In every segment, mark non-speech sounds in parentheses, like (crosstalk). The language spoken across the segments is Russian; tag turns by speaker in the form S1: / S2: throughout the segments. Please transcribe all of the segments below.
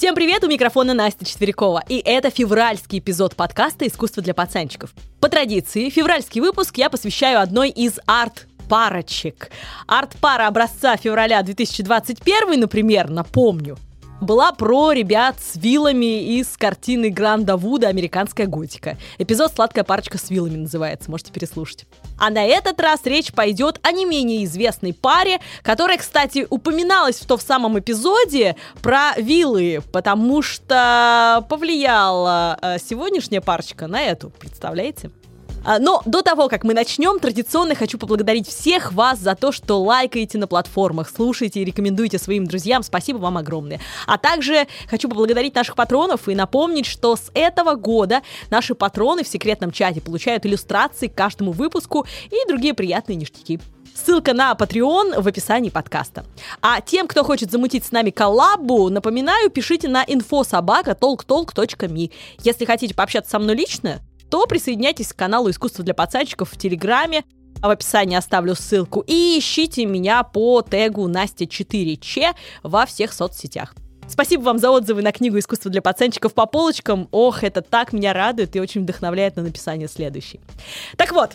S1: Всем привет, у микрофона Настя Четверякова, и это февральский эпизод подкаста «Искусство для пацанчиков». По традиции, февральский выпуск я посвящаю одной из арт парочек. Арт-пара образца февраля 2021, например, напомню, была про ребят с вилами из картины Гранда Вуда «Американская готика». Эпизод «Сладкая парочка с вилами» называется, можете переслушать. А на этот раз речь пойдет о не менее известной паре, которая, кстати, упоминалась в том самом эпизоде про вилы, потому что повлияла э, сегодняшняя парочка на эту, представляете? А, но до того, как мы начнем, традиционно хочу поблагодарить всех вас за то, что лайкаете на платформах, слушаете и рекомендуете своим друзьям. Спасибо вам огромное. А также хочу поблагодарить наших патронов и напомнить, что с этого года наши патроны в секретном чате получают иллюстрации к каждому выпуску и другие приятные ништяки. Ссылка на Patreon в описании подкаста. А тем, кто хочет замутить с нами коллабу, напоминаю, пишите на infosobaka.talktalk.me. Если хотите пообщаться со мной лично, то присоединяйтесь к каналу «Искусство для пацанчиков» в Телеграме, в описании оставлю ссылку. И ищите меня по тегу Настя4Ч во всех соцсетях. Спасибо вам за отзывы на книгу «Искусство для пацанчиков» по полочкам. Ох, это так меня радует и очень вдохновляет на написание следующей. Так вот,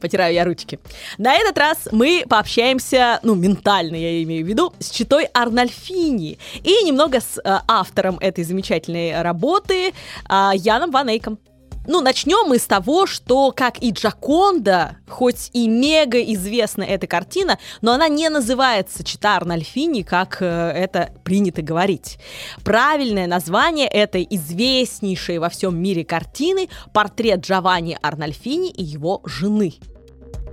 S1: потираю я ручки. На этот раз мы пообщаемся, ну, ментально я имею в виду, с читой Арнольфини и немного с э, автором этой замечательной работы э, Яном Ван Эйком. Ну, начнем мы с того, что, как и Джаконда, хоть и мега известна эта картина, но она не называется Чита Арнольфини, как э, это принято говорить. Правильное название этой известнейшей во всем мире картины – портрет Джованни Арнольфини и его жены.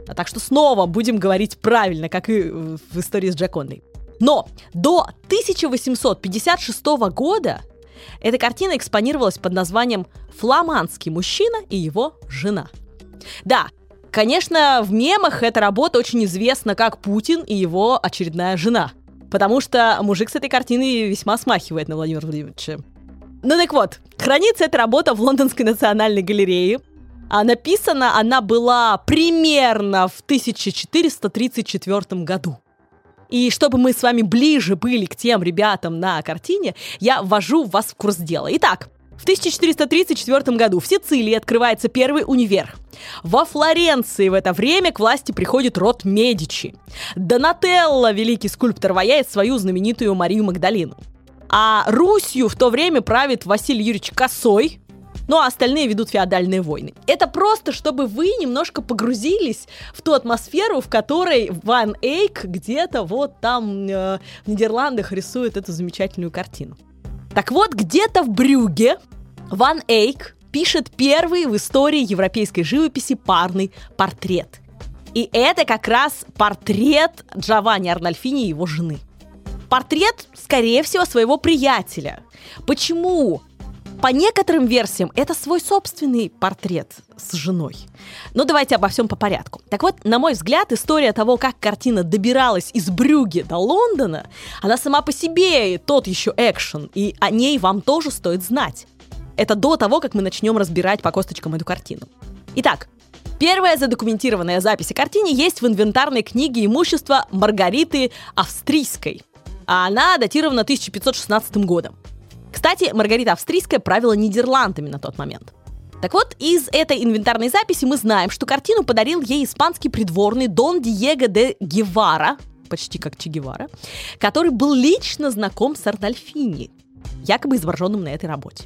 S1: А так что снова будем говорить правильно, как и в истории с Джакондой. Но до 1856 года эта картина экспонировалась под названием «Фламандский мужчина и его жена». Да, конечно, в мемах эта работа очень известна как Путин и его очередная жена. Потому что мужик с этой картины весьма смахивает на Владимира Владимировича. Ну так вот, хранится эта работа в Лондонской национальной галерее. А написана она была примерно в 1434 году. И чтобы мы с вами ближе были к тем ребятам на картине, я ввожу вас в курс дела. Итак, в 1434 году в Сицилии открывается первый универ. Во Флоренции в это время к власти приходит род Медичи. Донателло, великий скульптор, ваяет свою знаменитую Марию Магдалину. А Русью в то время правит Василий Юрьевич Косой, ну а остальные ведут феодальные войны. Это просто, чтобы вы немножко погрузились в ту атмосферу, в которой Ван Эйк где-то вот там э, в Нидерландах рисует эту замечательную картину. Так вот, где-то в Брюге Ван Эйк пишет первый в истории европейской живописи парный портрет. И это как раз портрет Джованни Арнольфини и его жены. Портрет, скорее всего, своего приятеля. Почему по некоторым версиям это свой собственный портрет с женой. Но давайте обо всем по порядку. Так вот, на мой взгляд, история того, как картина добиралась из Брюги до Лондона, она сама по себе тот еще экшен, и о ней вам тоже стоит знать. Это до того, как мы начнем разбирать по косточкам эту картину. Итак, Первая задокументированная запись о картине есть в инвентарной книге имущества Маргариты Австрийской. А она датирована 1516 годом. Кстати, Маргарита Австрийская правила Нидерландами на тот момент. Так вот, из этой инвентарной записи мы знаем, что картину подарил ей испанский придворный Дон Диего де Гевара, почти как Че Гевара, который был лично знаком с Арнольфини, якобы изображенным на этой работе.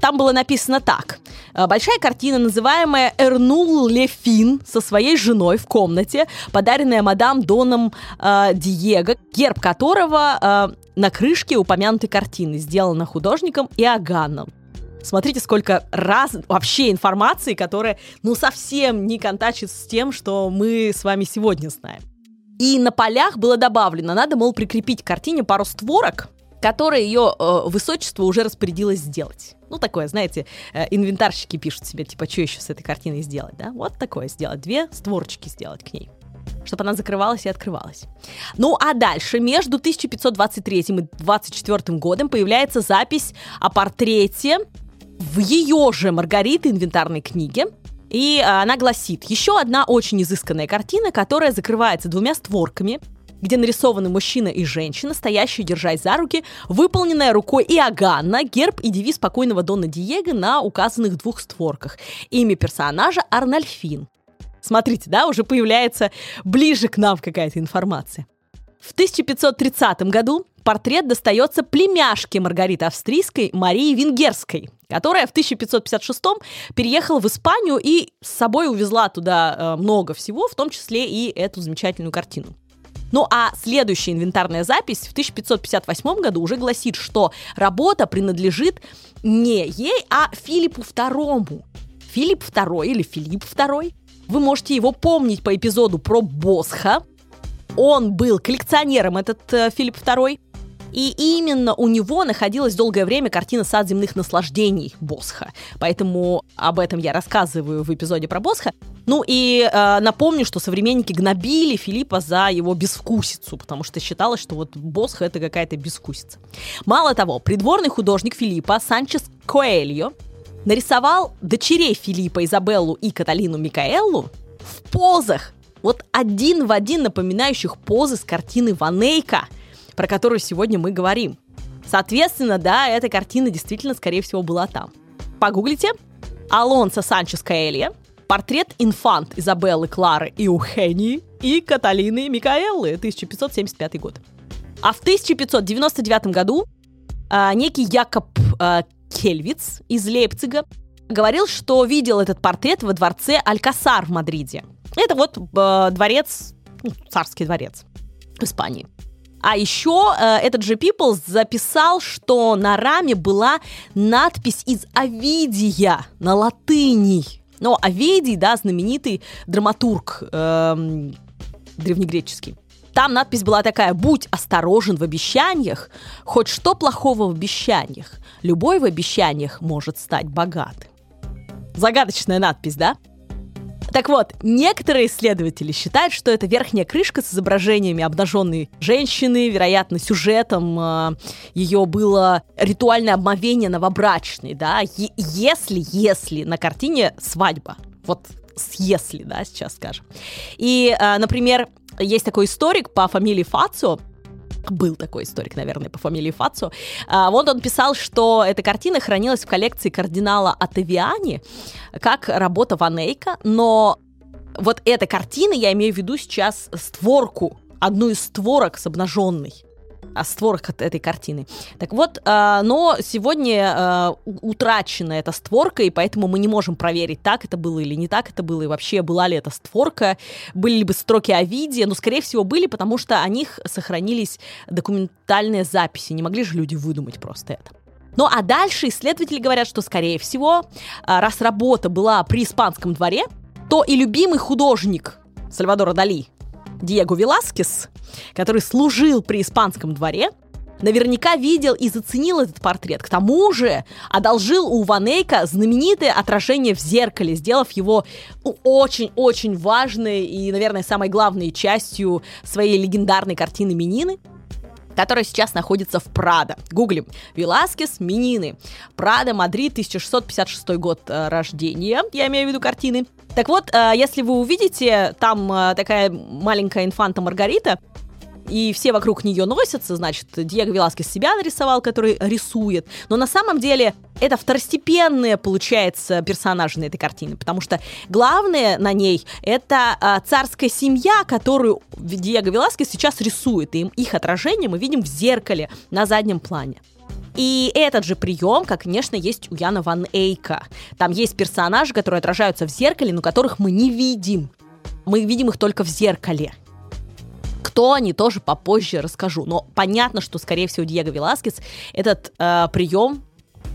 S1: Там было написано так. «Э, большая картина, называемая «Эрнул Лефин» со своей женой в комнате, подаренная мадам Доном э, Диего, герб которого э, на крышке упомянутой картины, сделана художником Иоганном. Смотрите, сколько раз вообще информации, которая, ну, совсем не контачит с тем, что мы с вами сегодня знаем. И на полях было добавлено, надо, мол, прикрепить к картине пару створок, которые ее э, высочество уже распорядилось сделать. Ну, такое, знаете, э, инвентарщики пишут себе, типа, что еще с этой картиной сделать, да? Вот такое сделать, две створочки сделать к ней чтобы она закрывалась и открывалась. Ну а дальше, между 1523 и 24 годом появляется запись о портрете в ее же Маргариты инвентарной книге, и она гласит, еще одна очень изысканная картина, которая закрывается двумя створками, где нарисованы мужчина и женщина, стоящие, держась за руки, выполненная рукой Иоганна, герб и девиз покойного Дона Диего на указанных двух створках. Имя персонажа Арнольфин. Смотрите, да, уже появляется ближе к нам какая-то информация. В 1530 году портрет достается племяшке Маргариты Австрийской Марии Венгерской, которая в 1556 переехала в Испанию и с собой увезла туда э, много всего, в том числе и эту замечательную картину. Ну а следующая инвентарная запись в 1558 году уже гласит, что работа принадлежит не ей, а Филиппу II. Филипп II или Филипп II. Вы можете его помнить по эпизоду про Босха. Он был коллекционером, этот э, Филипп II. И именно у него находилась долгое время картина «Сад земных наслаждений» Босха. Поэтому об этом я рассказываю в эпизоде про Босха. Ну и э, напомню, что современники гнобили Филиппа за его безвкусицу, потому что считалось, что вот Босха это какая-то безвкусица. Мало того, придворный художник Филиппа Санчес Коэльо нарисовал дочерей Филиппа, Изабеллу и Каталину Микаэллу в позах, вот один в один напоминающих позы с картины Ванейка – про которую сегодня мы говорим. Соответственно, да, эта картина действительно, скорее всего, была там. Погуглите. Алонсо Санчес Каэлья, портрет инфант Изабеллы Клары и Ухении и Каталины Микаэллы, 1575 год. А в 1599 году а, некий Якоб а, Кельвиц из Лейпцига говорил, что видел этот портрет во дворце Алькасар в Мадриде. Это вот э, дворец, ну, царский дворец в Испании. А еще э, этот же People записал, что на раме была надпись из Овидия на латыни. Но Овидий, да, знаменитый драматург э, древнегреческий. Там надпись была такая «Будь осторожен в обещаниях, хоть что плохого в обещаниях, любой в обещаниях может стать богатым». Загадочная надпись, да? Так вот, некоторые исследователи считают, что это верхняя крышка с изображениями обнаженной женщины, вероятно, сюжетом э, ее было ритуальное обмовение новобрачной, да, е- если, если на картине свадьба, вот с если, да, сейчас скажем. И, э, например, есть такой историк по фамилии Фацио, был такой историк, наверное, по фамилии Фацо. А, вот он писал, что эта картина хранилась в коллекции кардинала Атавиани как работа Ванейка, но вот эта картина, я имею в виду сейчас створку, одну из створок с обнаженной о створках этой картины. Так вот, э, но сегодня э, утрачена эта створка, и поэтому мы не можем проверить, так это было или не так это было, и вообще была ли эта створка, были ли бы строки Овидия, но, скорее всего, были, потому что о них сохранились документальные записи, не могли же люди выдумать просто это. Ну а дальше исследователи говорят, что, скорее всего, раз работа была при испанском дворе, то и любимый художник Сальвадора Дали, Диего Веласкес, который служил при испанском дворе, наверняка видел и заценил этот портрет. К тому же одолжил у Ванейка знаменитое отражение в зеркале, сделав его очень-очень важной и, наверное, самой главной частью своей легендарной картины «Минины», которая сейчас находится в Прадо. Гуглим. Веласкес, Минины. Прадо, Мадрид, 1656 год э, рождения, я имею в виду картины. Так вот, э, если вы увидите, там э, такая маленькая инфанта Маргарита, и все вокруг нее носятся, значит, Диего Веласкес себя нарисовал, который рисует, но на самом деле это второстепенные, получается, персонажи на этой картине, потому что главное на ней это а, царская семья, которую Диего Веласкес сейчас рисует, и их отражение мы видим в зеркале на заднем плане. И этот же прием, как, конечно, есть у Яна Ван Эйка. Там есть персонажи, которые отражаются в зеркале, но которых мы не видим. Мы видим их только в зеркале. Кто они, тоже попозже расскажу. Но понятно, что, скорее всего, Диего Веласкес этот э, прием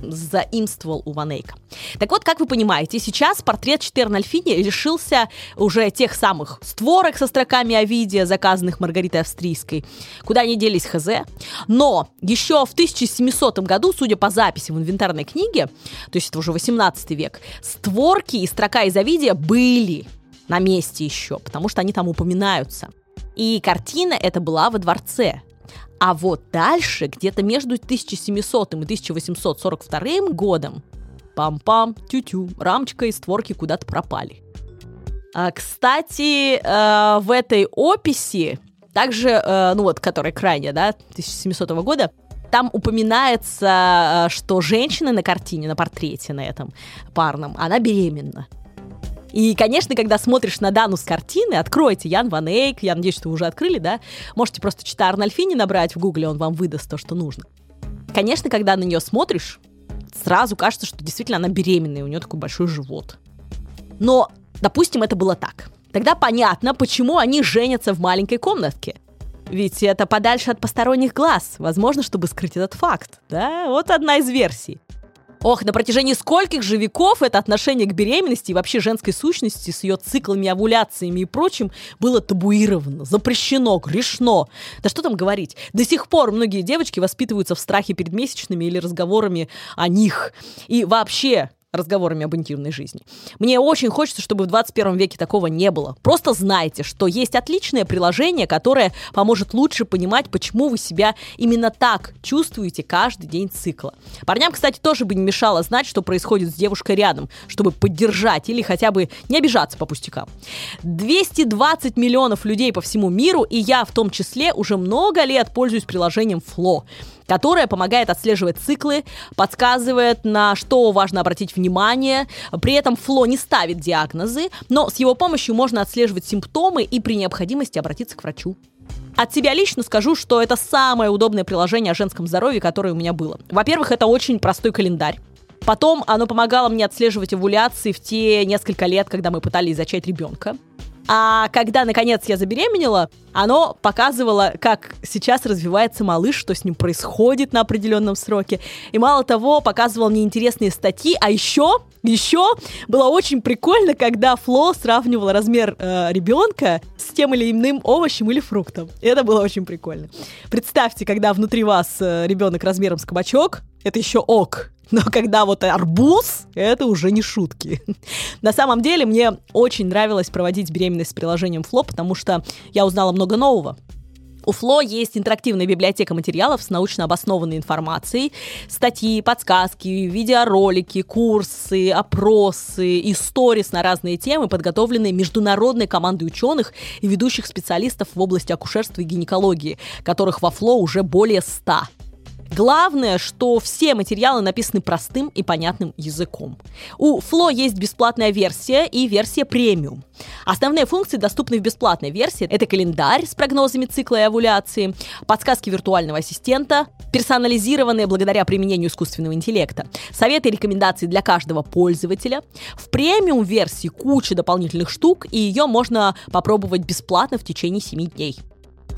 S1: заимствовал у Ванейка. Так вот, как вы понимаете, сейчас портрет Четернальфини лишился уже тех самых створок со строками Овидия, заказанных Маргаритой Австрийской, куда они делись хз. Но еще в 1700 году, судя по записи в инвентарной книге, то есть это уже 18 век, створки и строка из Овидия были на месте еще, потому что они там упоминаются. И картина эта была во дворце. А вот дальше, где-то между 1700 и 1842 годом, пам-пам, тю-тю, рамочка и створки куда-то пропали. А, кстати, э, в этой описи также, э, ну вот, которая крайняя, да, 1700 года, там упоминается, э, что женщина на картине, на портрете на этом парном, она беременна. И, конечно, когда смотришь на Дану с картины, откройте Ян Ван Эйк, я надеюсь, что вы уже открыли, да? Можете просто читать Арнольфини набрать в гугле, он вам выдаст то, что нужно. Конечно, когда на нее смотришь, сразу кажется, что действительно она беременная, у нее такой большой живот. Но, допустим, это было так. Тогда понятно, почему они женятся в маленькой комнатке. Ведь это подальше от посторонних глаз, возможно, чтобы скрыть этот факт. Да, вот одна из версий. Ох, на протяжении скольких же веков это отношение к беременности и вообще женской сущности с ее циклами, овуляциями и прочим было табуировано, запрещено, грешно. Да что там говорить? До сих пор многие девочки воспитываются в страхе перед месячными или разговорами о них. И вообще, разговорами об интимной жизни. Мне очень хочется, чтобы в 21 веке такого не было. Просто знайте, что есть отличное приложение, которое поможет лучше понимать, почему вы себя именно так чувствуете каждый день цикла. Парням, кстати, тоже бы не мешало знать, что происходит с девушкой рядом, чтобы поддержать или хотя бы не обижаться по пустякам. 220 миллионов людей по всему миру, и я в том числе уже много лет пользуюсь приложением Flow которая помогает отслеживать циклы, подсказывает, на что важно обратить внимание. При этом Фло не ставит диагнозы, но с его помощью можно отслеживать симптомы и при необходимости обратиться к врачу. От себя лично скажу, что это самое удобное приложение о женском здоровье, которое у меня было. Во-первых, это очень простой календарь. Потом оно помогало мне отслеживать овуляции в те несколько лет, когда мы пытались зачать ребенка. А когда, наконец, я забеременела, оно показывало, как сейчас развивается малыш, что с ним происходит на определенном сроке. И мало того, показывал мне интересные статьи, а еще, еще было очень прикольно, когда Фло сравнивал размер э, ребенка с тем или иным овощем или фруктом. И это было очень прикольно. Представьте, когда внутри вас э, ребенок размером с кабачок, это еще ок. (laughs) Но когда вот арбуз, это уже не шутки. (laughs) На самом деле, мне очень нравилось проводить беременность с приложением Фло, потому что я узнала много нового. У Фло есть интерактивная библиотека материалов с научно обоснованной информацией, статьи, подсказки, видеоролики, курсы, опросы и сторис на разные темы, подготовленные международной командой ученых и ведущих специалистов в области акушерства и гинекологии, которых во Фло уже более ста. Главное, что все материалы написаны простым и понятным языком. У Фло есть бесплатная версия и версия премиум. Основные функции доступны в бесплатной версии. Это календарь с прогнозами цикла и овуляции, подсказки виртуального ассистента, персонализированные благодаря применению искусственного интеллекта, советы и рекомендации для каждого пользователя. В премиум версии куча дополнительных штук, и ее можно попробовать бесплатно в течение 7 дней.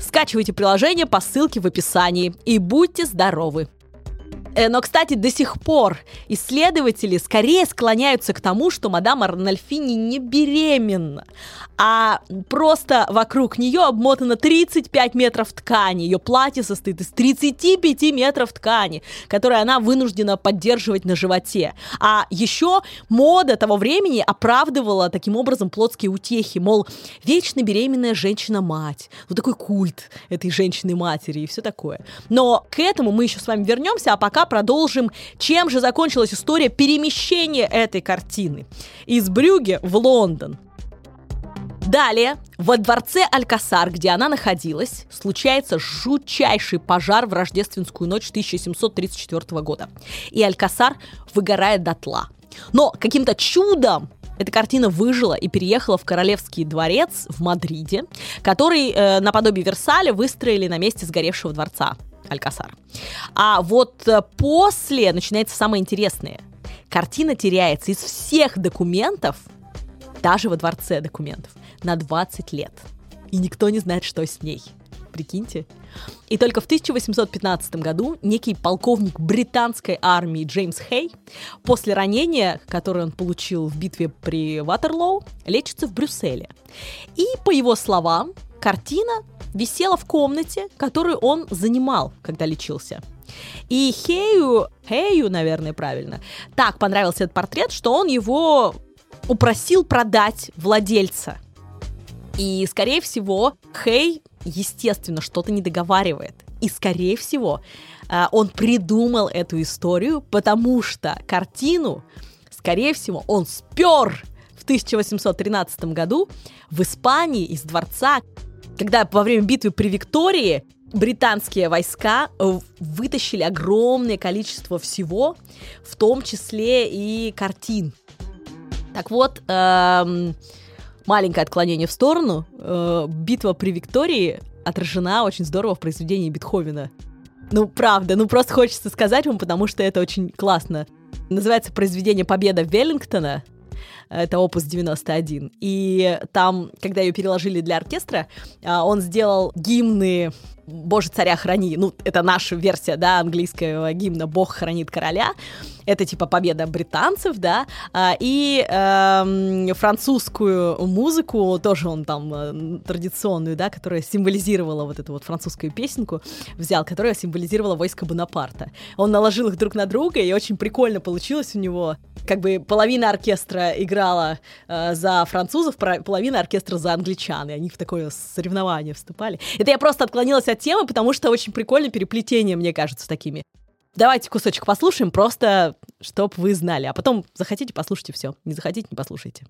S1: Скачивайте приложение по ссылке в описании и будьте здоровы! Э, но, кстати, до сих пор исследователи скорее склоняются к тому, что мадам Арнольфини не беременна, а просто вокруг нее обмотано 35 метров ткани. Ее платье состоит из 35 метров ткани, которые она вынуждена поддерживать на животе. А еще мода того времени оправдывала таким образом плотские утехи, мол, вечно беременная женщина-мать. Вот такой культ этой женщины-матери и все такое. Но к этому мы еще с вами вернемся, а пока продолжим, чем же закончилась история перемещения этой картины из Брюге в Лондон. Далее, во дворце Алькасар, где она находилась, случается жутчайший пожар в рождественскую ночь 1734 года. И Алькасар выгорает дотла. Но каким-то чудом эта картина выжила и переехала в Королевский дворец в Мадриде, который э, наподобие Версаля выстроили на месте сгоревшего дворца Алькасар. А вот э, после начинается самое интересное. Картина теряется из всех документов, даже во дворце документов, на 20 лет. И никто не знает, что с ней. Прикиньте. И только в 1815 году некий полковник британской армии Джеймс Хей после ранения, которое он получил в битве при Ватерлоу, лечится в Брюсселе. И, по его словам, картина висела в комнате, которую он занимал, когда лечился. И Хею, Хею, наверное, правильно, так понравился этот портрет, что он его упросил продать владельца. И, скорее всего, Хей, естественно, что-то не договаривает. И, скорее всего, э, он придумал эту историю, потому что картину, скорее всего, он спер в 1813 году в Испании из дворца когда во время битвы при Виктории британские войска э, вытащили огромное количество всего, в том числе и картин. Так вот, эм, маленькое отклонение в сторону. Э, битва при Виктории отражена очень здорово в произведении Бетховена. Ну, правда, ну просто хочется сказать вам, потому что это очень классно. Называется произведение «Победа Веллингтона», это опус 91. И там, когда ее переложили для оркестра, а, он сделал гимны Боже, царя храни. Ну, это наша версия, да, английского гимна Бог хранит короля. Это типа победа британцев, да. А, и э, французскую музыку, тоже он там э, традиционную, да, которая символизировала вот эту вот французскую песенку, взял, которая символизировала войско Бонапарта. Он наложил их друг на друга, и очень прикольно получилось у него. Как бы половина оркестра играла э, за французов, половина оркестра за англичан, и они в такое соревнование вступали. Это я просто отклонилась от темы, потому что очень прикольное переплетение, мне кажется, такими. Давайте кусочек послушаем, просто чтоб вы знали. А потом захотите, послушайте все. Не захотите, не послушайте.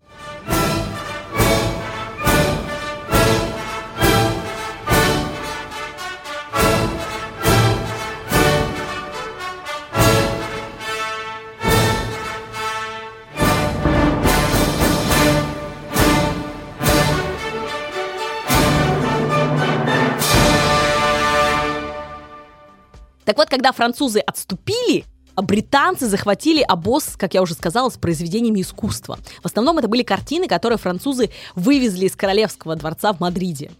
S1: Так вот, когда французы отступили, а британцы захватили обоз, как я уже сказала, с произведениями искусства. В основном это были картины, которые французы вывезли из Королевского дворца в Мадриде.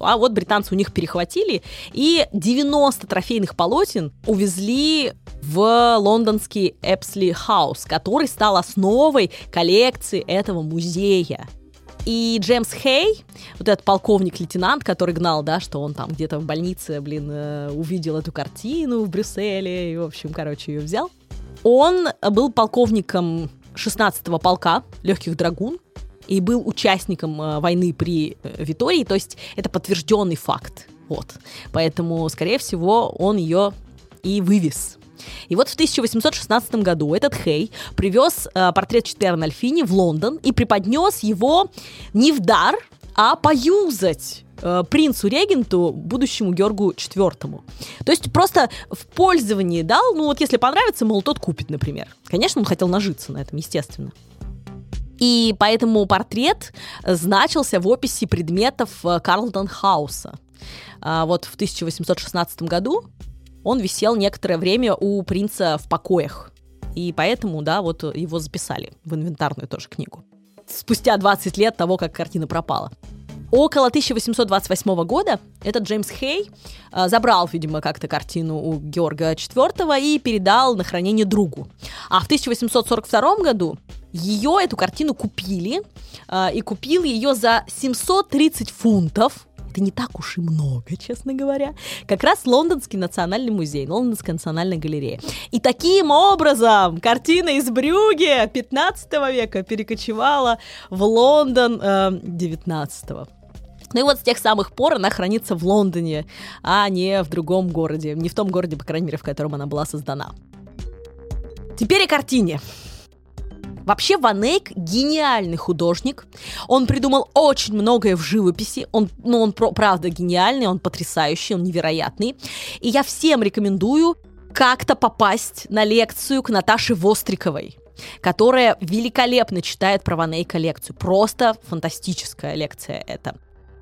S1: А вот британцы у них перехватили, и 90 трофейных полотен увезли в лондонский Эпсли Хаус, который стал основой коллекции этого музея. И Джеймс Хей, вот этот полковник-лейтенант, который гнал, да, что он там где-то в больнице, блин, э, увидел эту картину в Брюсселе, и, в общем, короче, ее взял. Он был полковником 16-го полка легких драгун и был участником э, войны при э, Витории, то есть это подтвержденный факт. Вот. Поэтому, скорее всего, он ее и вывез. И вот в 1816 году этот Хей привез э, портрет Четпера Нальфини в Лондон и преподнес его не в дар, а поюзать э, принцу-регенту, будущему Георгу IV. То есть просто в пользовании дал, ну вот если понравится, мол, тот купит, например. Конечно, он хотел нажиться на этом, естественно. И поэтому портрет значился в описи предметов э, Карлтон Хауса. А вот в 1816 году он висел некоторое время у принца в покоях. И поэтому, да, вот его записали в инвентарную тоже книгу. Спустя 20 лет того, как картина пропала. Около 1828 года этот Джеймс Хей э, забрал, видимо, как-то картину у Георга IV и передал на хранение другу. А в 1842 году ее, эту картину, купили, э, и купил ее за 730 фунтов, это не так уж и много, честно говоря. Как раз Лондонский национальный музей, Лондонская национальная галерея. И таким образом картина из Брюге 15 века перекочевала в Лондон э, 19 -го. Ну и вот с тех самых пор она хранится в Лондоне, а не в другом городе. Не в том городе, по крайней мере, в котором она была создана. Теперь о картине. Вообще Ван Эйк гениальный художник. Он придумал очень многое в живописи. Он, ну, он правда гениальный, он потрясающий, он невероятный. И я всем рекомендую как-то попасть на лекцию к Наташе Востриковой которая великолепно читает про Ван Эйка лекцию. Просто фантастическая лекция это.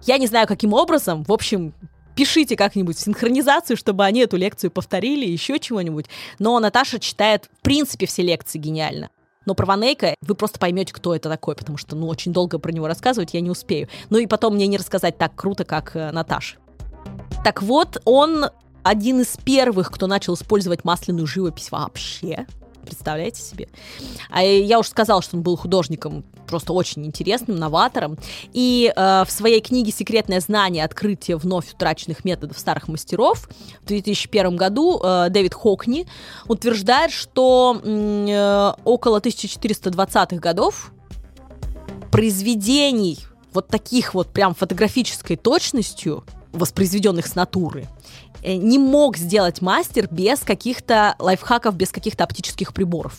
S1: Я не знаю, каким образом, в общем, пишите как-нибудь синхронизацию, чтобы они эту лекцию повторили, еще чего-нибудь. Но Наташа читает, в принципе, все лекции гениально. Но про Ванейка вы просто поймете, кто это такой, потому что, ну, очень долго про него рассказывать я не успею. Ну и потом мне не рассказать так круто, как э, Наташа. Так вот, он один из первых, кто начал использовать масляную живопись вообще представляете себе? А я уже сказала, что он был художником просто очень интересным, новатором. И э, в своей книге «Секретное знание. Открытие вновь утраченных методов старых мастеров» в 2001 году э, Дэвид Хокни утверждает, что э, около 1420-х годов произведений вот таких вот прям фотографической точностью, воспроизведенных с натуры, э, не мог сделать мастер без каких-то лайфхаков, без каких-то оптических приборов.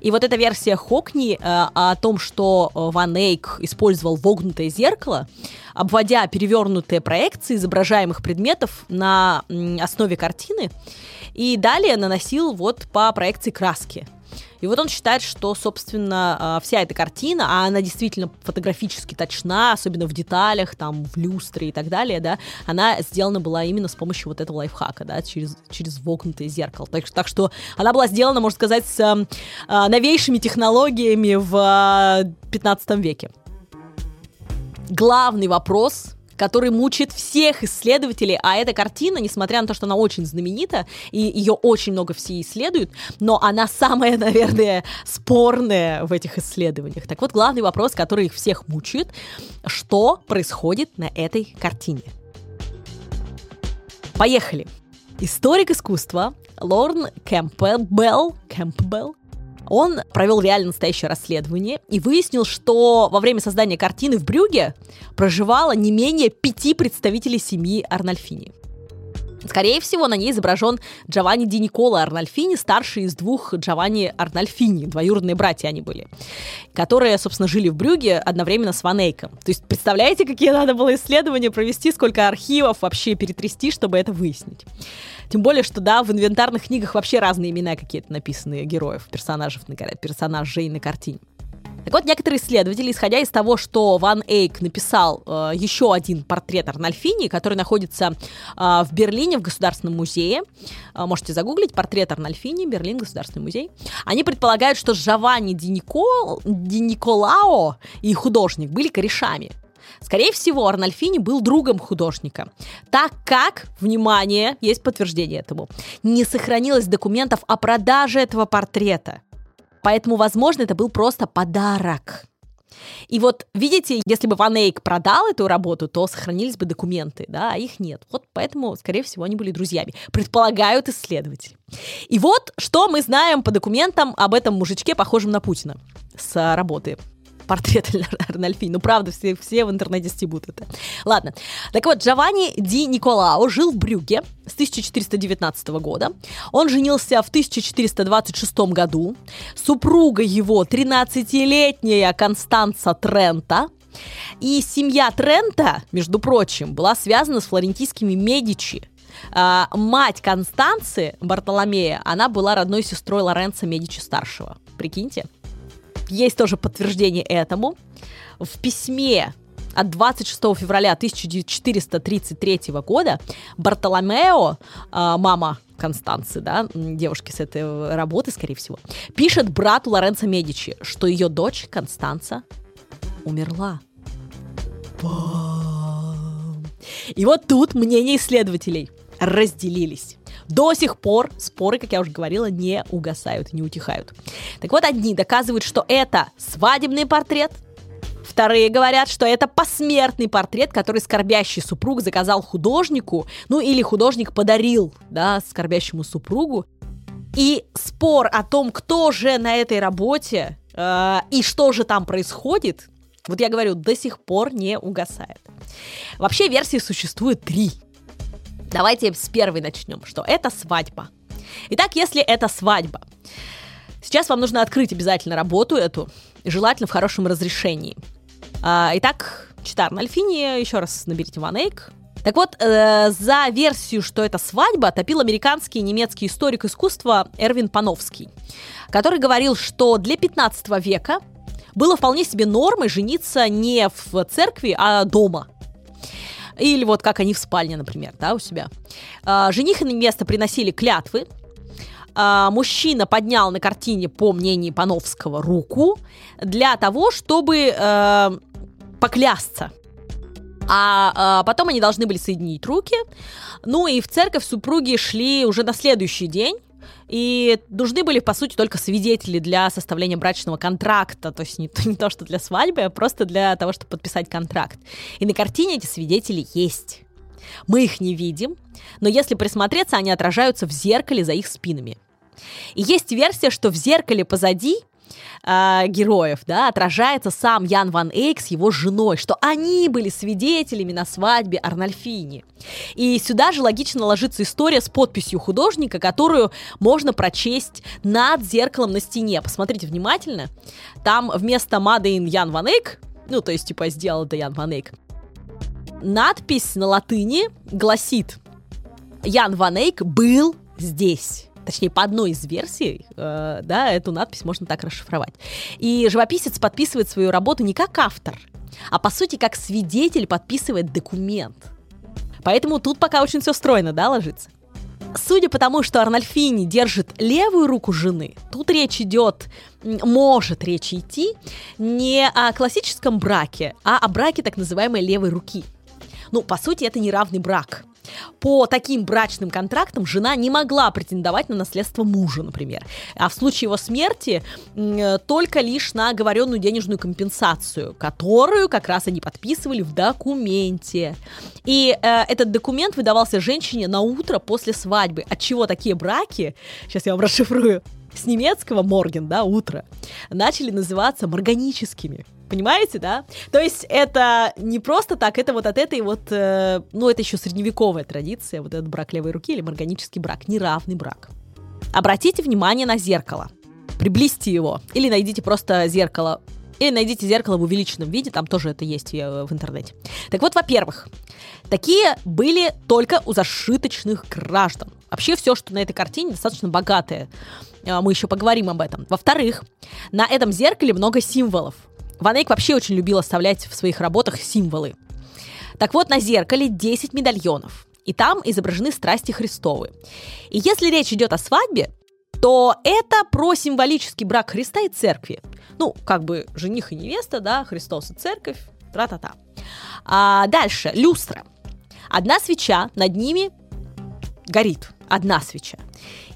S1: И вот эта версия Хокни э, о том, что э, Ван Эйк использовал вогнутое зеркало, обводя перевернутые проекции изображаемых предметов на основе картины, и далее наносил вот по проекции краски. И вот он считает, что, собственно, а, вся эта картина, а она действительно фотографически точна, особенно в деталях, там, в люстре и так далее, да, она сделана была именно с помощью вот этого лайфхака, да, через, через вогнутое зеркало. Так, так что она была сделана, можно сказать, с а, новейшими технологиями в а, 15 веке. Главный вопрос, который мучает всех исследователей, а эта картина, несмотря на то, что она очень знаменита, и ее очень много все исследуют, но она самая, (laughs) наверное, спорная в этих исследованиях. Так вот, главный вопрос, который их всех мучает, что происходит на этой картине? Поехали! Историк искусства Лорн Кэмпбелл, Кэмпбелл он провел реально настоящее расследование и выяснил, что во время создания картины в Брюге проживало не менее пяти представителей семьи Арнольфини. Скорее всего, на ней изображен Джованни Ди Никола Арнольфини, старший из двух Джованни Арнольфини, двоюродные братья они были, которые, собственно, жили в Брюге одновременно с Ванейком. То есть, представляете, какие надо было исследования провести, сколько архивов вообще перетрясти, чтобы это выяснить. Тем более, что, да, в инвентарных книгах вообще разные имена какие-то написаны героев, персонажей на, персонажей на картине. Так вот, некоторые исследователи, исходя из того, что Ван Эйк написал э, еще один портрет Арнольфини, который находится э, в Берлине в Государственном музее, э, можете загуглить портрет Арнольфини, Берлин, Государственный музей, они предполагают, что Жавани Ди, Никол, Ди Николао и художник были корешами. Скорее всего, Арнольфини был другом художника, так как, внимание, есть подтверждение этому, не сохранилось документов о продаже этого портрета. Поэтому, возможно, это был просто подарок. И вот, видите, если бы Ван Эйк продал эту работу, то сохранились бы документы, да, а их нет. Вот поэтому, скорее всего, они были друзьями. Предполагают исследователи. И вот, что мы знаем по документам об этом мужичке, похожем на Путина с работы портрет (laughs) Арнольфи. Ну, правда, все, все в интернете стебут это. Ладно. Так вот, Джованни Ди Николао жил в Брюге с 1419 года. Он женился в 1426 году. Супруга его 13-летняя Констанца Трента. И семья Трента, между прочим, была связана с флорентийскими Медичи, а, мать Констанции, Бартоломея, она была родной сестрой Лоренцо Медичи старшего. Прикиньте. Есть тоже подтверждение этому. В письме от 26 февраля 1433 года Бартоломео, а, мама Констанции, да, девушки с этой работы, скорее всего, пишет брату Лоренцо Медичи, что ее дочь Констанца умерла. И вот тут мнения исследователей разделились. До сих пор споры, как я уже говорила, не угасают, не утихают. Так вот, одни доказывают, что это свадебный портрет, Вторые говорят, что это посмертный портрет, который скорбящий супруг заказал художнику, ну или художник подарил, да, скорбящему супругу. И спор о том, кто же на этой работе э, и что же там происходит, вот я говорю, до сих пор не угасает. Вообще версий существует три. Давайте с первой начнем, что это свадьба. Итак, если это свадьба, сейчас вам нужно открыть обязательно работу эту, желательно в хорошем разрешении. А, итак, Читар Альфини, еще раз наберите Ван Эйк. Так вот, э, за версию, что это свадьба, топил американский и немецкий историк искусства Эрвин Пановский, который говорил, что для 15 века было вполне себе нормой жениться не в церкви, а дома. Или вот как они в спальне, например, да, у себя. А, жених и невеста приносили клятвы, а, мужчина поднял на картине, по мнению Пановского, руку для того, чтобы а, поклясться. А, а потом они должны были соединить руки. Ну и в церковь супруги шли уже на следующий день и нужны были, по сути, только свидетели для составления брачного контракта, то есть не, не то, что для свадьбы, а просто для того, чтобы подписать контракт. И на картине эти свидетели есть. Мы их не видим, но если присмотреться, они отражаются в зеркале за их спинами. И есть версия, что в зеркале позади э, героев, да, отражается сам Ян Ван Эйк с его женой, что они были свидетелями на свадьбе Арнольфини. И сюда же логично ложится история с подписью художника, которую можно прочесть над зеркалом на стене. Посмотрите внимательно. Там вместо Мадейн Ян Ван Эйк, ну, то есть, типа, сделал это Ян Ван Эйк, надпись на латыни гласит «Ян Ван Эйк был здесь» точнее, по одной из версий, э, да, эту надпись можно так расшифровать. И живописец подписывает свою работу не как автор, а по сути как свидетель подписывает документ. Поэтому тут пока очень все стройно, да, ложится. Судя по тому, что Арнольфини держит левую руку жены, тут речь идет, может речь идти не о классическом браке, а о браке так называемой левой руки. Ну, по сути, это неравный брак. По таким брачным контрактам жена не могла претендовать на наследство мужа, например. А в случае его смерти только лишь на оговоренную денежную компенсацию, которую как раз они подписывали в документе. И э, этот документ выдавался женщине на утро после свадьбы. От чего такие браки, сейчас я вам (laughs) расшифрую, с немецкого морген, да, утро, начали называться морганическими. Понимаете, да? То есть это не просто так, это вот от этой вот, э, ну, это еще средневековая традиция, вот этот брак левой руки или морганический брак, неравный брак. Обратите внимание на зеркало. Приблизьте его. Или найдите просто зеркало или найдите зеркало в увеличенном виде, там тоже это есть э, в интернете. Так вот, во-первых, такие были только у зашиточных граждан. Вообще все, что на этой картине, достаточно богатое. Э, мы еще поговорим об этом. Во-вторых, на этом зеркале много символов. Ван Эйк вообще очень любил оставлять в своих работах символы. Так вот, на зеркале 10 медальонов. И там изображены страсти Христовы. И если речь идет о свадьбе, то это про символический брак Христа и церкви. Ну, как бы жених и невеста, да, Христос и церковь, тра-та-та. А дальше, люстра. Одна свеча, над ними горит. Одна свеча.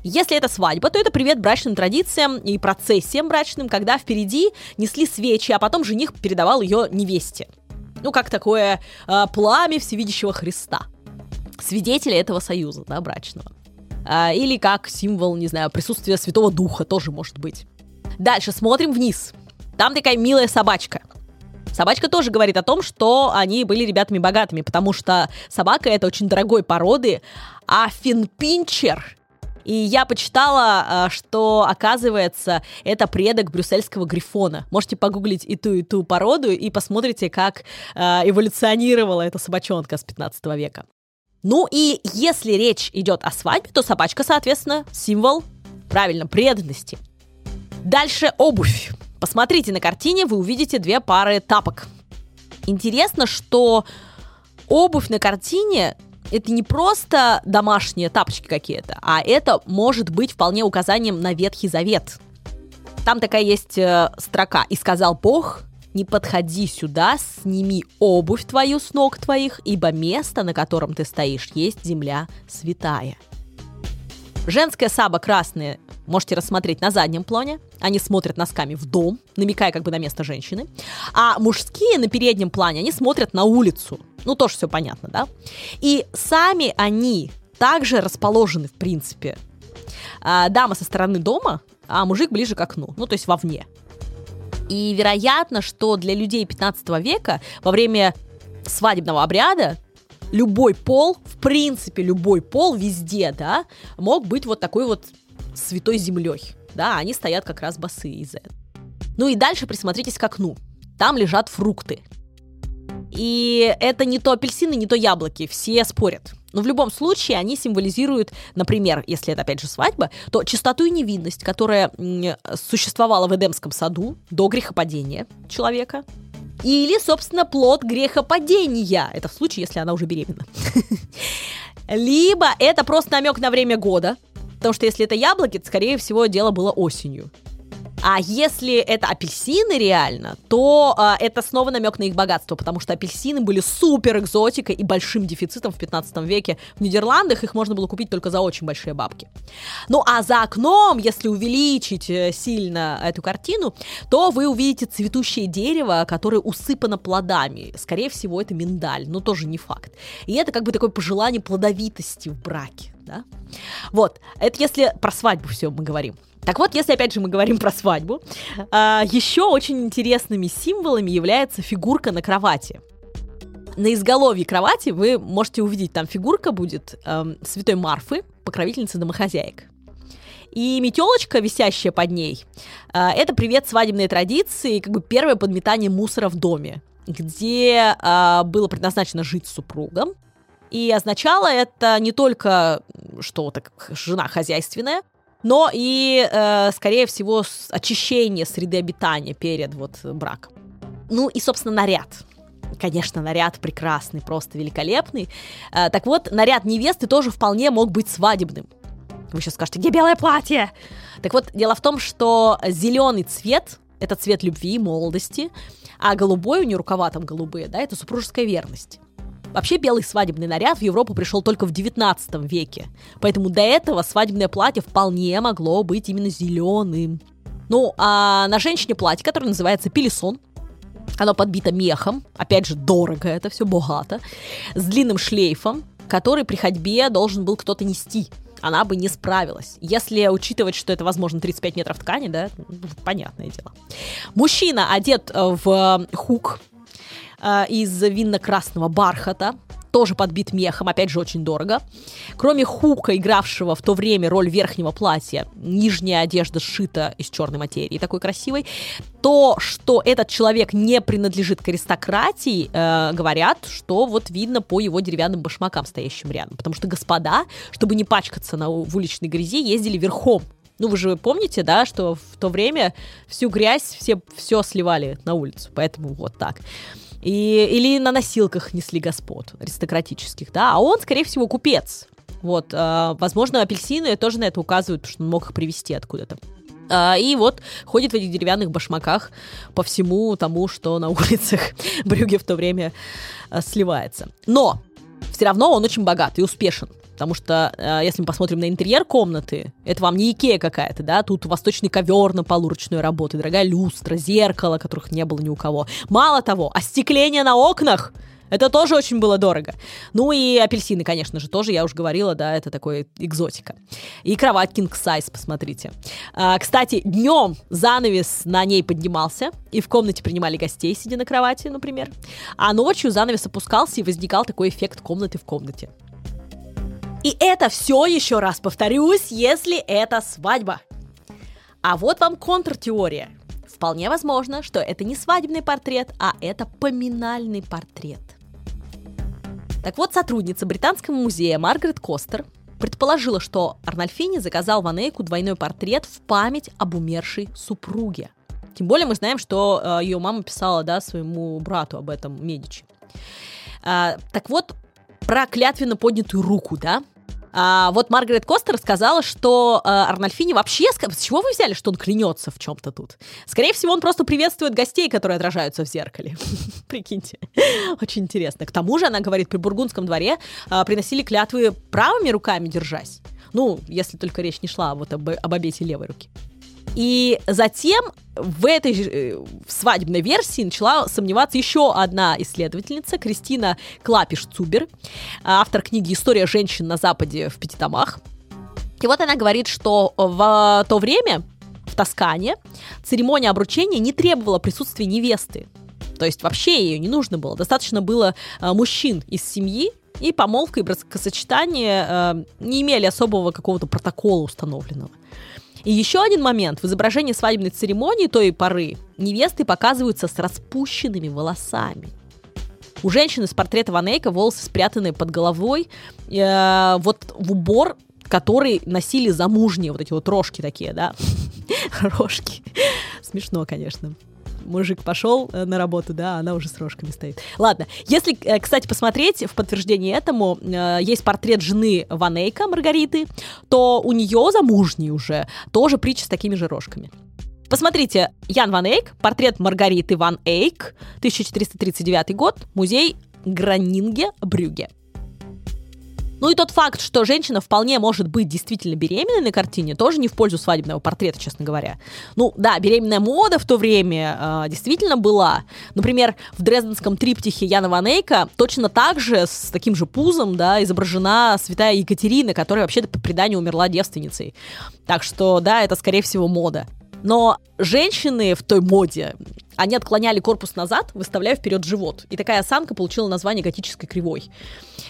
S1: Если это свадьба, то это привет брачным традициям и процессиям брачным, когда впереди несли свечи, а потом жених передавал ее невесте. Ну, как такое э, пламя всевидящего Христа. Свидетеля этого союза, да, брачного. Э, или как символ, не знаю, присутствия Святого Духа тоже может быть. Дальше смотрим вниз. Там такая милая собачка. Собачка тоже говорит о том, что они были ребятами богатыми, потому что собака это очень дорогой породы, а финпинчер и я почитала, а, что, оказывается, это предок брюссельского грифона. Можете погуглить и ту, и ту породу, и посмотрите, как а, эволюционировала эта собачонка с 15 века. Ну и если речь идет о свадьбе, то собачка, соответственно, символ, правильно, преданности. Дальше обувь. Посмотрите на картине, вы увидите две пары тапок. Интересно, что обувь на картине это не просто домашние тапочки какие-то, а это может быть вполне указанием на Ветхий Завет. Там такая есть э, строка «И сказал Бог, не подходи сюда, сними обувь твою с ног твоих, ибо место, на котором ты стоишь, есть земля святая». Женская саба красная можете рассмотреть на заднем плане. Они смотрят носками в дом, намекая как бы на место женщины. А мужские на переднем плане, они смотрят на улицу. Ну, тоже все понятно, да? И сами они также расположены, в принципе. А, дама со стороны дома, а мужик ближе к окну, ну, то есть вовне. И вероятно, что для людей 15 века во время свадебного обряда любой пол, в принципе, любой пол везде, да, мог быть вот такой вот святой землей. Да, они стоят как раз босые из-за этого. Ну и дальше присмотритесь к окну. Там лежат фрукты. И это не то апельсины, не то яблоки. Все спорят. Но в любом случае они символизируют, например, если это опять же свадьба, то чистоту и невинность, которая существовала в Эдемском саду до грехопадения человека. Или, собственно, плод грехопадения. Это в случае, если она уже беременна. (laughs) Либо это просто намек на время года, потому что если это яблоки, то, скорее всего, дело было осенью. А если это апельсины реально, то а, это снова намек на их богатство, потому что апельсины были супер экзотикой и большим дефицитом в 15 веке в Нидерландах. Их можно было купить только за очень большие бабки. Ну а за окном, если увеличить э, сильно эту картину, то вы увидите цветущее дерево, которое усыпано плодами. Скорее всего, это миндаль, но тоже не факт. И это как бы такое пожелание плодовитости в браке да? Вот, это если про свадьбу все мы говорим. Так вот, если опять же мы говорим про свадьбу, а, еще очень интересными символами является фигурка на кровати. На изголовье кровати вы можете увидеть, там фигурка будет эм, святой Марфы, покровительницы домохозяек. И метелочка, висящая под ней, э, это привет свадебной традиции, как бы первое подметание мусора в доме, где э, было предназначено жить с супругом. И означало это не только, что так жена хозяйственная, но и, э, скорее всего, очищение среды обитания перед вот браком. Ну и, собственно, наряд. Конечно, наряд прекрасный, просто великолепный. Э, так вот, наряд невесты тоже вполне мог быть свадебным. Вы сейчас скажете, где белое платье? Так вот, дело в том, что зеленый цвет — это цвет любви и молодости, а голубой, у нее рукава там голубые, да, это супружеская верность. Вообще белый свадебный наряд в Европу пришел только в 19 веке, поэтому до этого свадебное платье вполне могло быть именно зеленым. Ну, а на женщине платье, которое называется пелесон, оно подбито мехом, опять же, дорого это все, богато, с длинным шлейфом, который при ходьбе должен был кто-то нести. Она бы не справилась. Если учитывать, что это, возможно, 35 метров ткани, да, ну, понятное дело. Мужчина одет в хук, э, из винно-красного бархата, тоже подбит мехом, опять же, очень дорого. Кроме хука, игравшего в то время роль верхнего платья, нижняя одежда сшита из черной материи, такой красивой, то, что этот человек не принадлежит к аристократии, э, говорят, что вот видно по его деревянным башмакам, стоящим рядом. Потому что господа, чтобы не пачкаться на, в уличной грязи, ездили верхом. Ну, вы же помните, да, что в то время всю грязь все, все сливали на улицу. Поэтому вот так. И, или на носилках несли господ аристократических, да, а он, скорее всего, купец. Вот, э, возможно, апельсины тоже на это указывают, потому что он мог их привезти откуда-то. Uh, и вот ходит в этих деревянных башмаках по всему тому, что на улицах (laughs) Брюге в то время uh, сливается. Но все равно он очень богат и успешен. Потому что, э, если мы посмотрим на интерьер комнаты, это вам не Икея какая-то, да, тут восточный ковер на полу ручной работы, дорогая люстра, зеркало, которых не было ни у кого. Мало того, остекление на окнах это тоже очень было дорого. Ну и апельсины, конечно же, тоже, я уже говорила, да, это такой экзотика. И кровать king size, посмотрите. А, кстати, днем занавес на ней поднимался, и в комнате принимали гостей, сидя на кровати, например. А ночью занавес опускался, и возникал такой эффект комнаты в комнате. И это все, еще раз повторюсь, если это свадьба. А вот вам контртеория. Вполне возможно, что это не свадебный портрет, а это поминальный портрет. Так вот, сотрудница Британского музея Маргарет Костер предположила, что Арнольфини заказал Ван Эйку двойной портрет в память об умершей супруге. Тем более мы знаем, что э, ее мама писала да, своему брату об этом Медичи. Э, так вот, про клятвенно поднятую руку, да, а, вот Маргарет Костер сказала, что а, Арнольфини вообще... С чего вы взяли, что он клянется в чем-то тут? Скорее всего, он просто приветствует гостей, которые отражаются в зеркале. (laughs) Прикиньте. Очень интересно. К тому же, она говорит, при Бургундском дворе а, приносили клятвы правыми руками держась. Ну, если только речь не шла вот об, об обете левой руки. И затем в этой э, свадебной версии начала сомневаться еще одна исследовательница, Кристина Клапиш-Цубер, автор книги «История женщин на Западе в пяти томах». И вот она говорит, что в то время в Тоскане церемония обручения не требовала присутствия невесты. То есть вообще ее не нужно было. Достаточно было э, мужчин из семьи, и помолвка и бракосочетание э, не имели особого какого-то протокола установленного. И еще один момент. В изображении свадебной церемонии той поры невесты показываются с распущенными волосами. У женщины с портрета Ванейка волосы спрятаны под головой, э, вот в убор, который носили замужние, вот эти вот рожки такие, да, (laughs) рожки. Смешно, конечно мужик пошел э, на работу, да, она уже с рожками стоит. Ладно, если, э, кстати, посмотреть в подтверждение этому, э, есть портрет жены Ванейка, Маргариты, то у нее замужней уже тоже притча с такими же рожками. Посмотрите, Ян Ван Эйк, портрет Маргариты Ван Эйк, 1439 год, музей Гранинге, Брюге. Ну и тот факт, что женщина вполне может быть действительно беременной на картине, тоже не в пользу свадебного портрета, честно говоря. Ну да, беременная мода в то время э, действительно была. Например, в дрезденском триптихе Яна Ванейка точно так же, с таким же пузом, да, изображена святая Екатерина, которая вообще-то по преданию умерла девственницей. Так что, да, это, скорее всего, мода. Но женщины в той моде, они отклоняли корпус назад, выставляя вперед живот. И такая осанка получила название готической кривой.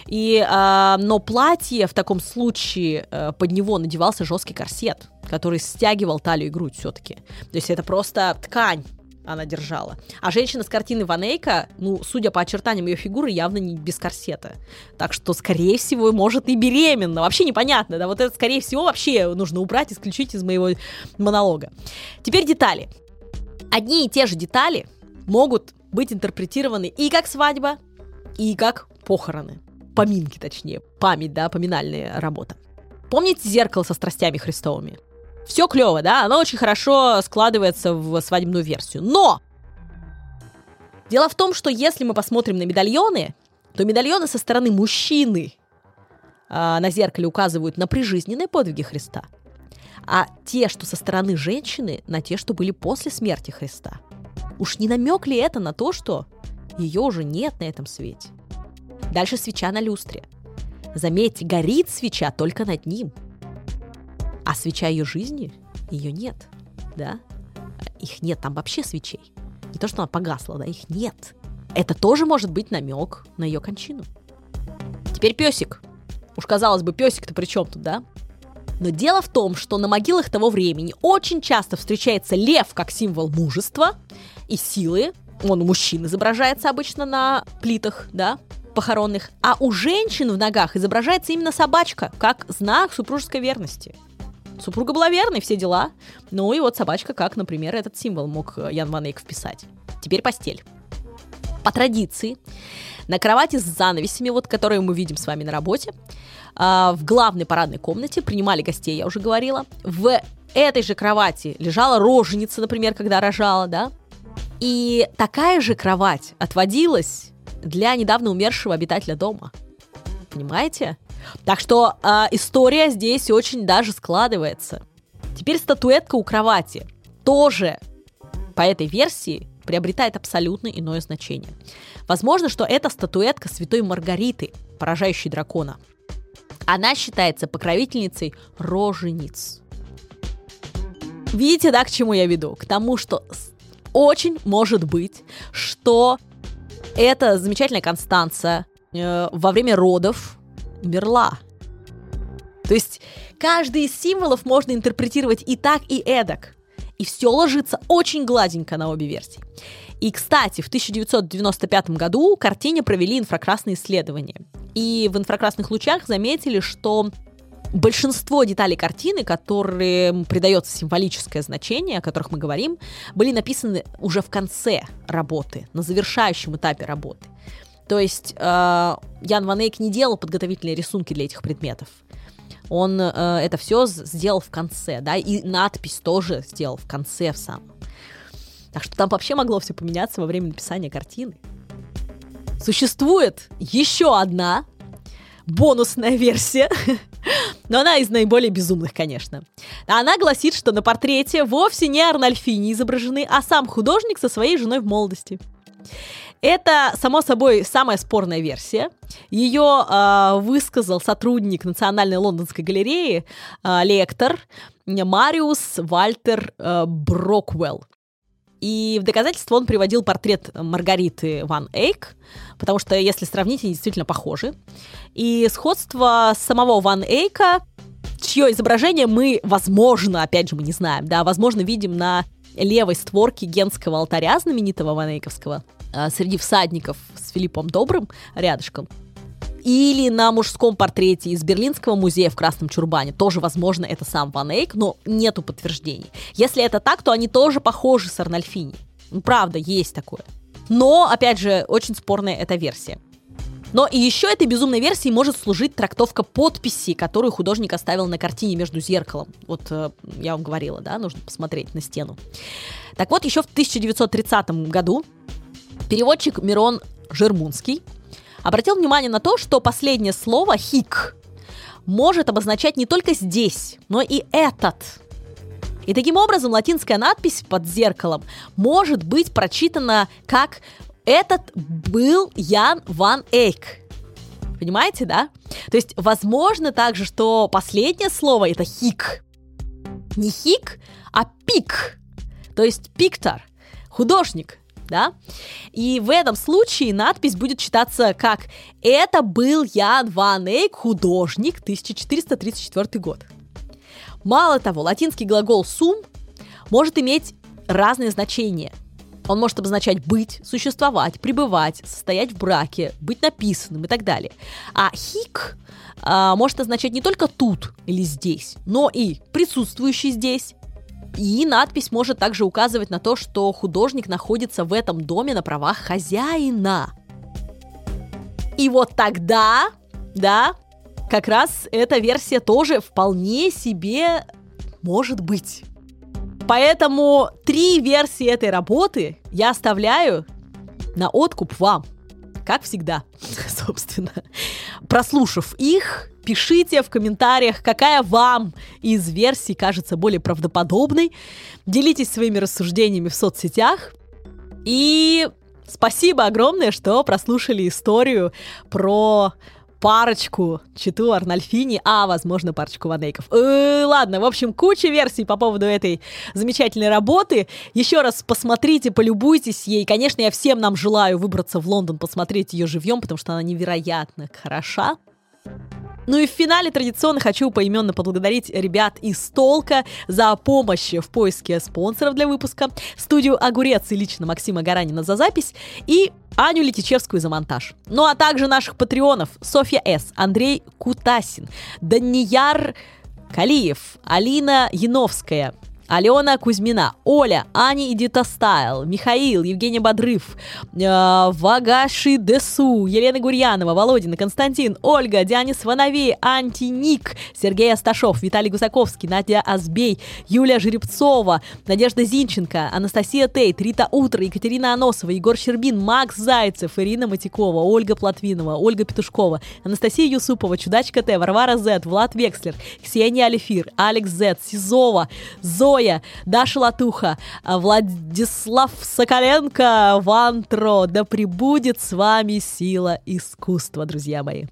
S1: И, э, но платье в таком случае э, под него надевался жесткий корсет, который стягивал талию и грудь все-таки. То есть это просто ткань она держала. А женщина с картины Ванейка, ну, судя по очертаниям ее фигуры, явно не без корсета. Так что, скорее всего, может и беременна. Вообще непонятно, да, вот это, скорее всего, вообще нужно убрать, исключить из моего монолога. Теперь детали. Одни и те же детали могут быть интерпретированы и как свадьба, и как похороны. Поминки, точнее. Память, да, поминальная работа. Помните зеркало со страстями Христовыми? Все клево, да, оно очень хорошо складывается в свадебную версию. Но дело в том, что если мы посмотрим на медальоны, то медальоны со стороны мужчины э, на зеркале указывают на прижизненные подвиги Христа, а те, что со стороны женщины, на те, что были после смерти Христа. Уж не намек ли это на то, что ее уже нет на этом свете? Дальше свеча на люстре. Заметьте, горит свеча только над ним – а свеча ее жизни, ее нет, да? Их нет, там вообще свечей. Не то, что она погасла, да, их нет. Это тоже может быть намек на ее кончину. Теперь песик. Уж казалось бы, песик-то при чем тут, да? Но дело в том, что на могилах того времени очень часто встречается лев как символ мужества и силы. Он у мужчин изображается обычно на плитах, да, похоронных, а у женщин в ногах изображается именно собачка, как знак супружеской верности. Супруга была верной, все дела. Ну и вот собачка, как, например, этот символ мог э, Ян Ван Эйк вписать. Теперь постель. По традиции, на кровати с занавесями, вот которые мы видим с вами на работе, а, в главной парадной комнате принимали гостей, я уже говорила. В этой же кровати лежала роженица, например, когда рожала, да. И такая же кровать отводилась для недавно умершего обитателя дома. Понимаете? Так что э, история здесь очень даже складывается. Теперь статуэтка у кровати тоже по этой версии приобретает абсолютно иное значение. Возможно, что это статуэтка святой Маргариты, поражающей дракона. Она считается покровительницей рожениц. Видите, да, к чему я веду? К тому, что очень может быть, что эта замечательная Констанция э, во время родов умерла. То есть каждый из символов можно интерпретировать и так, и эдак. И все ложится очень гладенько на обе версии. И, кстати, в 1995 году картине провели инфракрасные исследования. И в инфракрасных лучах заметили, что большинство деталей картины, которые придается символическое значение, о которых мы говорим, были написаны уже в конце работы, на завершающем этапе работы. То есть э, Ян Ван Эйк не делал подготовительные рисунки для этих предметов. Он э, это все сделал в конце, да, и надпись тоже сделал в конце в самом. Так что там вообще могло все поменяться во время написания картины. Существует еще одна бонусная версия, (laughs) но она из наиболее безумных, конечно. Она гласит, что на портрете вовсе не Арнольфини изображены, а сам художник со своей женой в молодости. Это, само собой, самая спорная версия. Ее э, высказал сотрудник Национальной лондонской галереи, э, лектор Мариус Вальтер э, Броквелл. И в доказательство он приводил портрет Маргариты Ван Эйк, потому что, если сравнить, они действительно похожи. И сходство самого Ван Эйка, чье изображение мы, возможно, опять же, мы не знаем, да, возможно, видим на левой створке генского алтаря знаменитого Ван Эйковского – среди всадников с Филиппом Добрым рядышком. Или на мужском портрете из Берлинского музея в Красном Чурбане. Тоже, возможно, это сам Ван Эйк, но нету подтверждений. Если это так, то они тоже похожи с Арнольфини. Ну, правда, есть такое. Но, опять же, очень спорная эта версия. Но и еще этой безумной версией может служить трактовка подписи, которую художник оставил на картине между зеркалом. Вот э, я вам говорила, да, нужно посмотреть на стену. Так вот, еще в 1930 году Переводчик Мирон Жермунский обратил внимание на то, что последнее слово «хик» может обозначать не только здесь, но и этот. И таким образом латинская надпись под зеркалом может быть прочитана как «Этот был Ян Ван Эйк». Понимаете, да? То есть, возможно также, что последнее слово это хик. Не хик, а пик. То есть пиктор, художник, да? И в этом случае надпись будет читаться как «Это был Ян Ван Эйк, художник, 1434 год». Мало того, латинский глагол «сум» может иметь разные значения. Он может обозначать быть, существовать, пребывать, состоять в браке, быть написанным и так далее. А «хик» а, может означать не только тут или здесь, но и присутствующий здесь, и надпись может также указывать на то, что художник находится в этом доме на правах хозяина. И вот тогда, да, как раз эта версия тоже вполне себе может быть. Поэтому три версии этой работы я оставляю на откуп вам. Как всегда, (laughs) собственно. Прослушав их, Пишите в комментариях, какая вам из версий кажется более правдоподобной. Делитесь своими рассуждениями в соцсетях. И спасибо огромное, что прослушали историю про парочку Читу Арнольфини, а, возможно, парочку Ванейков. Э, ладно, в общем, куча версий по поводу этой замечательной работы. Еще раз посмотрите, полюбуйтесь ей. Конечно, я всем нам желаю выбраться в Лондон, посмотреть ее живьем, потому что она невероятно хороша. Ну и в финале традиционно хочу поименно поблагодарить ребят из Толка за помощь в поиске спонсоров для выпуска, студию Огурец и лично Максима Гаранина за запись и Аню Летичевскую за монтаж. Ну а также наших патреонов Софья С., Андрей Кутасин, Данияр Калиев, Алина Яновская, Алена Кузьмина, Оля, Аня Эдита Стайл, Михаил, Евгений Бодрыв, э, Вагаши Десу, Елена Гурьянова, Володина, Константин, Ольга, Дианис Вановей, Антиник, Сергей Асташов, Виталий Гусаковский, Надя Азбей, Юлия Жеребцова, Надежда Зинченко, Анастасия Тейт, Рита Утро, Екатерина Аносова, Егор Щербин, Макс Зайцев, Ирина Матикова, Ольга Платвинова, Ольга Петушкова, Анастасия Юсупова, Чудачка Т, Варвара Зет, Влад Векслер, Ксения Алифир, Алекс Зет, Сизова, Зоя, Зоя, Даша Латуха, Владислав Соколенко, Вантро. Да пребудет с вами сила искусства, друзья мои.